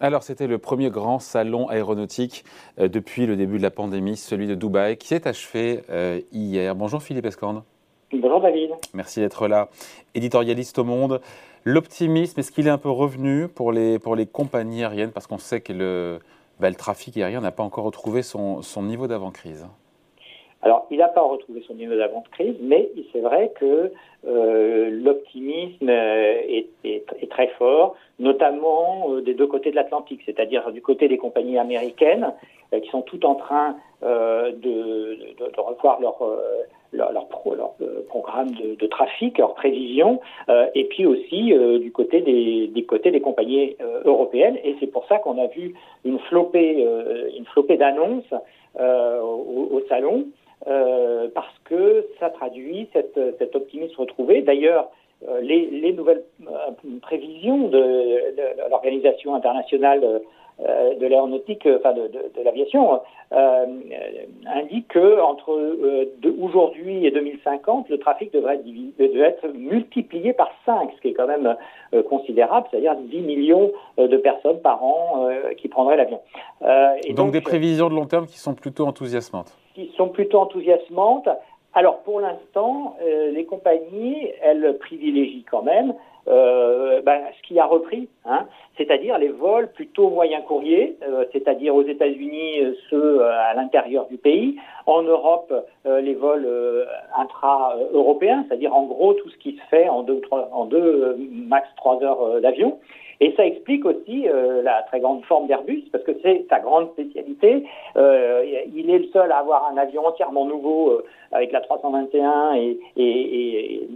Alors, c'était le premier grand salon aéronautique euh, depuis le début de la pandémie, celui de Dubaï, qui s'est achevé euh, hier. Bonjour Philippe Escorne. Bonjour David. Merci d'être là. Éditorialiste au Monde. L'optimisme, est-ce qu'il est un peu revenu pour les, pour les compagnies aériennes? Parce qu'on sait que le, bah, le trafic aérien n'a pas encore retrouvé son, son niveau d'avant-crise. Alors, il n'a pas retrouvé son niveau d'avant-crise, mais c'est vrai que euh, l'optimisme euh, est, très fort, notamment euh, des deux côtés de l'Atlantique, c'est-à-dire du côté des compagnies américaines qui sont toutes en train de, revoir leur, leur, pro, leur programme de, trafic, leurs prévisions, et puis aussi du côté des, côtés des compagnies européennes. Et c'est pour ça qu'on a vu une flopée, flopée d'annonces au salon. Euh, parce que ça traduit cette, cet optimisme retrouvé. D'ailleurs, euh, les, les, nouvelles euh, prévisions de, de l'Organisation internationale euh, de l'aéronautique, euh, enfin de, l'aviation, euh, indique que entre aujourd'hui et 2050, le trafic devrait être, divisé, devrait être multiplié par 5, ce qui est quand même considérable, c'est-à-dire 10 millions de personnes par an qui prendraient l'avion. donc, donc des prévisions de long terme qui sont plutôt enthousiasmantes qui sont plutôt enthousiasmantes. Alors pour l'instant, euh, les compagnies, elles privilégient quand même euh, ben, ce qui a repris, hein, c'est-à-dire les vols plutôt moyen courrier, euh, c'est-à-dire aux États-Unis euh, ceux euh, à l'intérieur du pays, en Europe euh, les vols intra-européens, c'est-à-dire en gros tout ce qui se fait en deux, trois, en deux max trois heures d'avion. Et ça explique aussi euh, la très grande forme d'Airbus, parce que c'est sa grande spécialité. Euh, il est le seul à avoir un avion entièrement nouveau euh, avec la 321 et, et, et,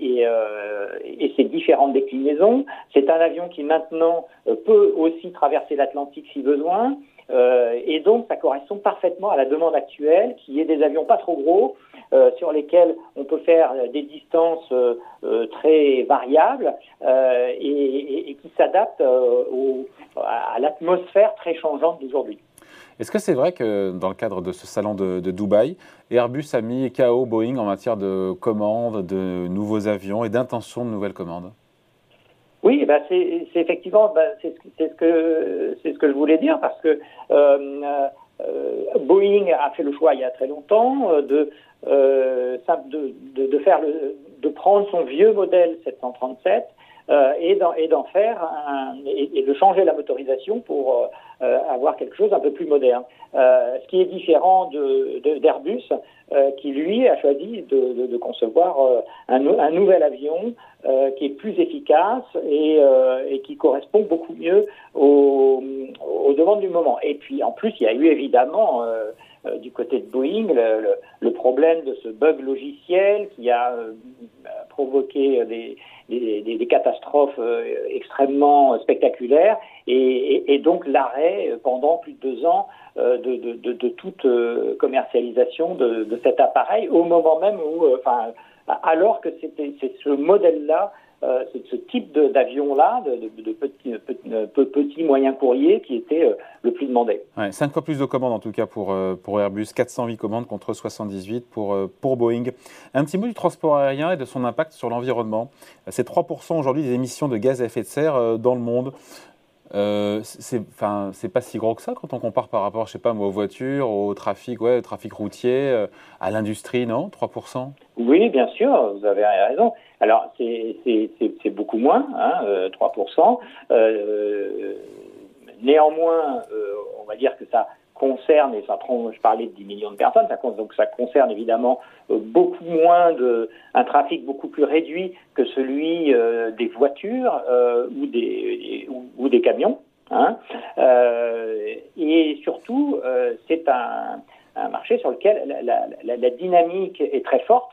et, euh, et ses différentes déclinaisons. C'est un avion qui maintenant peut aussi traverser l'Atlantique si besoin. Euh, et donc, ça correspond parfaitement à la demande actuelle, qui est des avions pas trop gros, euh, sur lesquels on peut faire des distances euh, très variables et, qui s'adaptent à l'atmosphère très changeante d'aujourd'hui. Est-ce que c'est vrai que dans le cadre de ce salon de, de, Dubaï, Airbus a mis KO Boeing en matière de commandes de nouveaux avions et d'intention de nouvelles commandes? Oui, bah c'est effectivement bah c'est ce que c'est ce que je voulais dire parce que euh, euh, Boeing a fait le choix il y a très longtemps euh, de de, faire le, de prendre son vieux modèle 737 euh, et d'en faire un, et, de changer la motorisation pour avoir quelque chose un peu plus moderne. Euh, ce qui est différent d'Airbus, euh, qui lui a choisi de, concevoir euh, un, nouvel avion euh, qui est plus efficace et, qui correspond beaucoup mieux aux, demandes du moment. Et puis en plus, il y a eu évidemment du côté de Boeing le, problème de ce bug logiciel qui a provoqué des, des, des, des catastrophes extrêmement spectaculaires et, et, et donc l'arrêt pendant plus de deux ans euh, de, de, de, de, toute euh, commercialisation de, cet appareil au moment même où, euh, enfin, alors que c'était c'est ce modèle-là euh, ce type d'avion-là, de, de, de, petits, qui était euh, le plus demandé. Ouais, cinq fois plus de commandes en tout cas pour, euh, pour Airbus, 408 commandes contre 78 pour, pour Boeing. Un petit mot du transport aérien et de son impact sur l'environnement. C'est 3% aujourd'hui des émissions de gaz à effet de serre dans le monde. Euh, c'est pas si gros que ça quand on compare par rapport je sais pas aux voitures au trafic ouais trafic routier euh, à l'industrie non 3% oui bien sûr vous avez raison. Alors c'est beaucoup moins hein, euh, 3% euh, néanmoins on va dire que ça concerne, et ça prend, je parlais de 10 millions de personnes, donc ça concerne évidemment euh, beaucoup moins de, un trafic beaucoup plus réduit que celui euh, des voitures euh, ou, des, ou, des camions. Hein. Et surtout, c'est un, marché sur lequel la, dynamique est très forte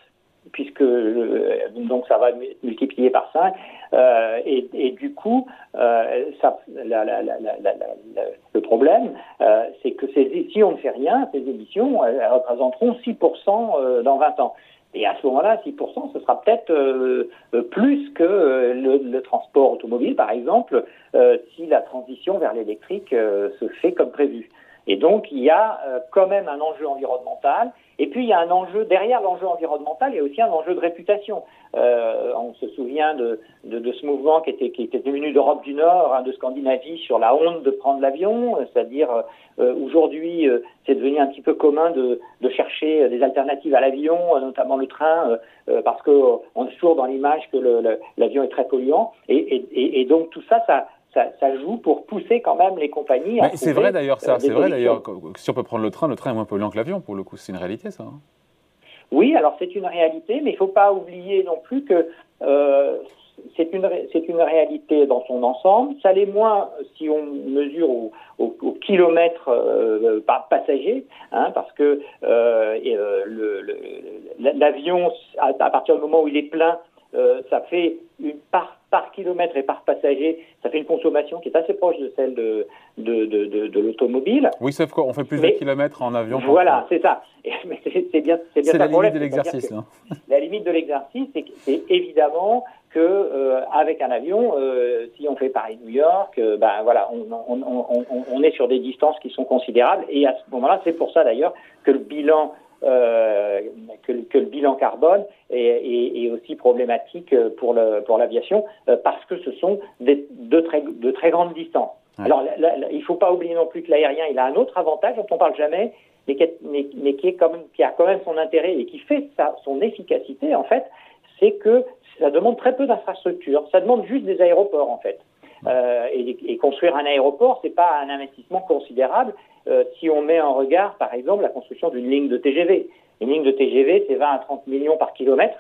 puisque euh, donc ça va multiplier par 5 euh, et, du coup euh, le problème c'est que si on ne fait rien ces émissions elles, représenteront 6% euh, dans 20 ans. Et à ce moment-là 6% ce sera peut-être plus que le, transport automobile par exemple si la transition vers l'électrique se fait comme prévu. Et donc il y a quand même un enjeu environnemental Et puis il y a un enjeu, derrière l'enjeu environnemental, il y a aussi un enjeu de réputation. Euh, on se souvient de, de, de, ce mouvement qui était, qui était devenu d'Europe du Nord, hein, de Scandinavie, sur la honte de prendre l'avion, c'est-à-dire euh, aujourd'hui euh, c'est devenu un petit peu commun de, de chercher des alternatives à l'avion, notamment le train, parce qu'on est toujours dans l'image que l'avion est très polluant. Et, et, et donc tout ça, ça, ça, ça, joue pour pousser quand même les compagnies. C'est vrai d'ailleurs ça. c'est vrai d'ailleurs. Si on peut prendre le train, le train est moins polluant que l'avion pour le coup. C'est une réalité ça. Hein. Oui, alors c'est une réalité, mais il ne faut pas oublier non plus que euh, c'est une, une réalité dans son ensemble. Ça l'est moins si on mesure au, au, au kilomètre euh, par passager, hein, parce que euh, l'avion, à, à, partir du moment où il est plein, ça fait une part par kilomètre et par passager, ça fait une consommation qui est assez proche de celle de, de, de, de, l'automobile. Oui, sauf qu'on fait plus de kilomètres en avion. Voilà, c'est ça. C'est bien, c'est bien la limite de l'exercice. Hein. La limite de l'exercice, c'est évidemment que euh, avec un avion, euh, si on fait Paris-New York, euh, ben voilà, on, on, on, on, est sur des distances qui sont considérables. Et à ce moment-là, c'est pour ça d'ailleurs que le bilan euh, que, que, le bilan carbone est, est, est, aussi problématique pour l'aviation pour euh, parce que ce sont des, de, très, de très grandes distances. Ouais. Alors, il ne faut pas oublier non plus que l'aérien, il a un autre avantage dont on parle jamais, mais qui, est, mais, mais qui, est quand même, qui a quand même son intérêt et qui fait sa, son efficacité, en fait, c'est que ça demande très peu d'infrastructures. Ça demande juste des aéroports, en fait. Euh, et, et, construire un aéroport, c'est pas un investissement considérable euh, si on met en regard, par exemple, la construction d'une ligne de TGV. Une ligne de TGV, c'est 20 à 30 millions par kilomètre,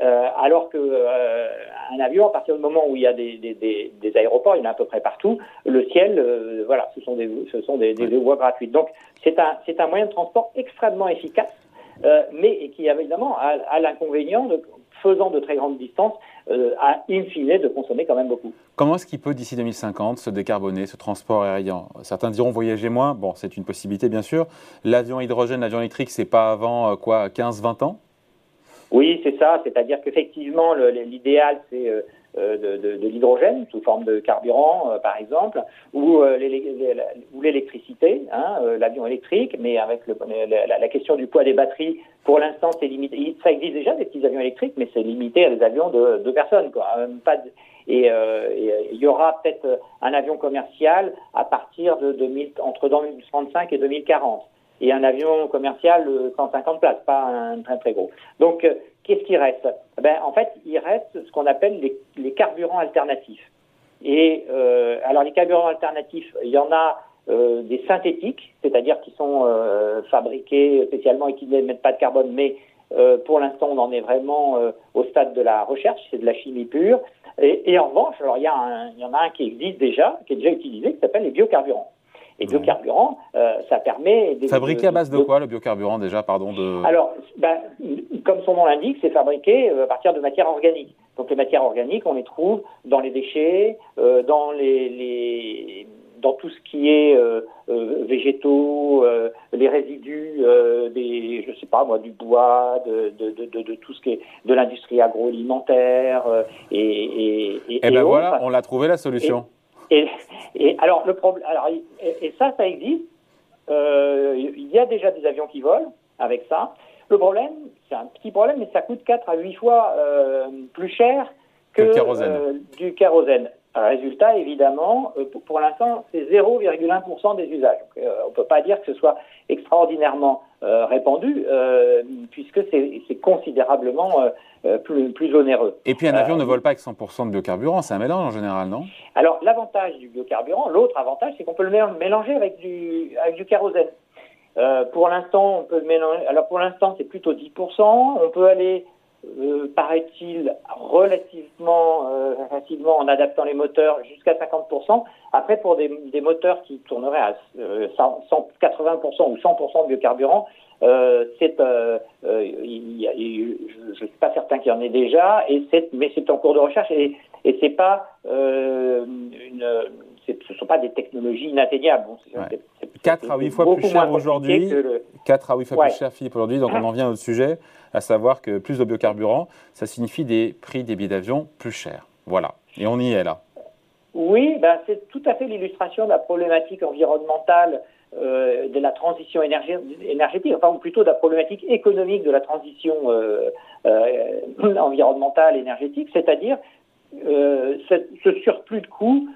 euh, alors que euh, un avion, à partir du moment où il y a des, des, des, des aéroports, il y en a à peu près partout, le ciel, voilà, ce sont des, ce sont des, des voies gratuites. Donc, c'est un, c'est un moyen de transport extrêmement efficace, mais qui évidemment a, a l'inconvénient de faisant de très grandes distances, euh, à in fine de consommer quand même beaucoup. Comment est-ce qu'il peut d'ici 2050 se décarboner, ce transport aérien? Certains diront voyager moins, bon c'est une possibilité bien sûr. L'avion hydrogène, l'avion électrique, c'est pas avant euh, quoi 15-20 ans? Oui, c'est ça, c'est-à-dire qu'effectivement l'idéal c'est euh, euh, de, de, l'hydrogène sous forme de carburant, euh, par exemple, ou, l'électricité, hein, l'avion électrique, mais avec le, la, la, question du poids des batteries, pour l'instant, c'est limité. Ça existe déjà des petits avions électriques, mais c'est limité à des avions de deux personnes, quoi. Pas de, et il y aura peut-être un avion commercial à partir de 2000, entre 2035 et 2040 et un avion commercial 150 places, pas un très très gros. Donc qu'est-ce qui reste? Ben, En fait, il reste ce qu'on appelle les, carburants alternatifs. Et euh, alors les carburants alternatifs, il y en a euh, des synthétiques, c'est-à-dire qui sont euh, fabriqués spécialement et qui n'émettent pas de carbone, mais euh, pour l'instant on en est vraiment euh, au stade de la recherche, c'est de la chimie pure. Et, en revanche, alors il y en a un qui existe déjà, qui est déjà utilisé, qui s'appelle les biocarburants. Et biocarburant, euh, ça permet... Fabriqué à base de, de, quoi le biocarburant déjà pardon de... Alors, ben, comme son nom l'indique, c'est fabriqué euh, à partir de matières organiques. Donc les matières organiques, on les trouve dans les déchets, euh, dans les, les, dans tout ce qui est euh, euh végétaux, les résidus des, je sais pas moi, du bois, de, de, de, de tout ce qui est de l'industrie agroalimentaire et, et, et, et, ben voilà, on l'a trouvé la solution. Et, et, alors le problème, alors et, ça, ça existe. Euh, il y a déjà des avions qui volent avec ça. Le problème, c'est un petit problème, mais ça coûte 4 à 8 fois euh, plus cher que euh, du kérosène. Résultat, évidemment, euh, pour, l'instant, c'est 0,1% des usages. Donc, euh, on ne peut pas dire que ce soit extraordinairement euh, répandu, puisque c'est considérablement plus, plus, onéreux. Et puis un avion ne vole pas avec 100% de biocarburant, c'est un mélange en général, non? Alors l'avantage du biocarburant, l'autre avantage, c'est qu'on peut le mélanger avec du, avec du kérosène. pour l'instant, on peut le mélanger. Alors pour l'instant, c'est plutôt 10%. On peut aller euh, paraît-il, relativement euh, facilement en adaptant les moteurs jusqu'à 50%. Après, pour des, des moteurs qui tourneraient à euh, 180% ou 100% de biocarburant, euh, c'est, euh, je ne suis pas certain qu'il y en ait déjà, et c'est, mais c'est en cours de recherche et, et c'est pas une, ce ne sont pas des technologies inatteignables. Bon, ouais. 4 à 8 fois plus cher aujourd'hui. Le... 4 à 8 fois ouais. plus cher, Philippe, aujourd'hui. Donc on en vient au sujet, à savoir que plus de biocarburant, ça signifie des prix des billets d'avion plus chers. Voilà. Et on y est là. Oui, ben c'est tout à fait l'illustration de la problématique environnementale de la transition énergétique, enfin ou plutôt de la problématique économique de la transition environnementale énergétique, c'est-à-dire ce surplus de coûts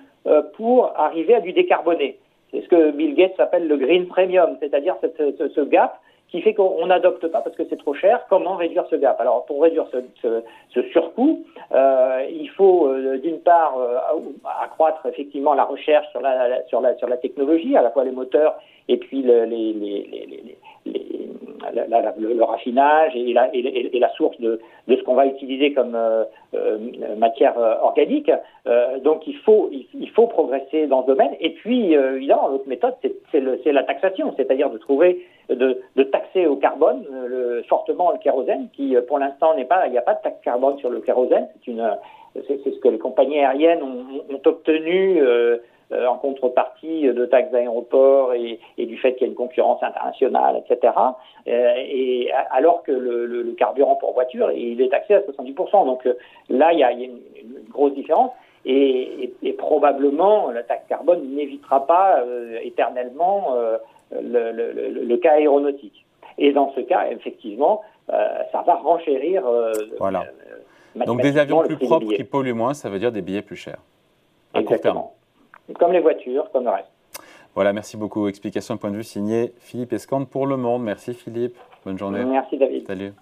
pour arriver à du décarboné. C'est ce que Bill Gates appelle le green premium, c'est-à-dire ce, gap qui fait qu'on n'adopte pas parce que c'est trop cher. Comment réduire ce gap? Alors, pour réduire ce, surcoût, euh, il faut euh, d'une part euh, accroître effectivement la recherche sur la, technologie, à la fois les moteurs et puis le, les, les, les, le, raffinage et la, source de, ce qu'on va utiliser comme matière organique. donc il faut, il, faut progresser dans ce domaine. Et puis, évidemment, l'autre méthode, c'est la taxation, c'est-à-dire de trouver de, de, taxer au carbone fortement le kérosène, qui euh, pour l'instant n'est pas, il n'y a pas de taxe carbone sur le kérosène. C'est c'est, ce que les compagnies aériennes ont, obtenu euh, euh, en contrepartie de taxes d'aéroport et, et, du fait qu'il y a une concurrence internationale, etc. et alors que le, le, le, carburant pour voiture, il est taxé à 70%. Donc là, il y a, il y a une, grosse différence. Et, et, probablement, la taxe carbone n'évitera pas éternellement le, le, cas aéronautique. Et dans ce cas, effectivement, euh, ça va renchérir. Euh, voilà. Euh, Donc des avions plus propres qui polluent moins, ça veut dire des billets plus chers. Exactement. Comme les voitures, comme le reste. Voilà, merci beaucoup. Explication de point de vue signé Philippe Escande pour Le Monde. Merci Philippe. Bonne journée. Merci David. Salut.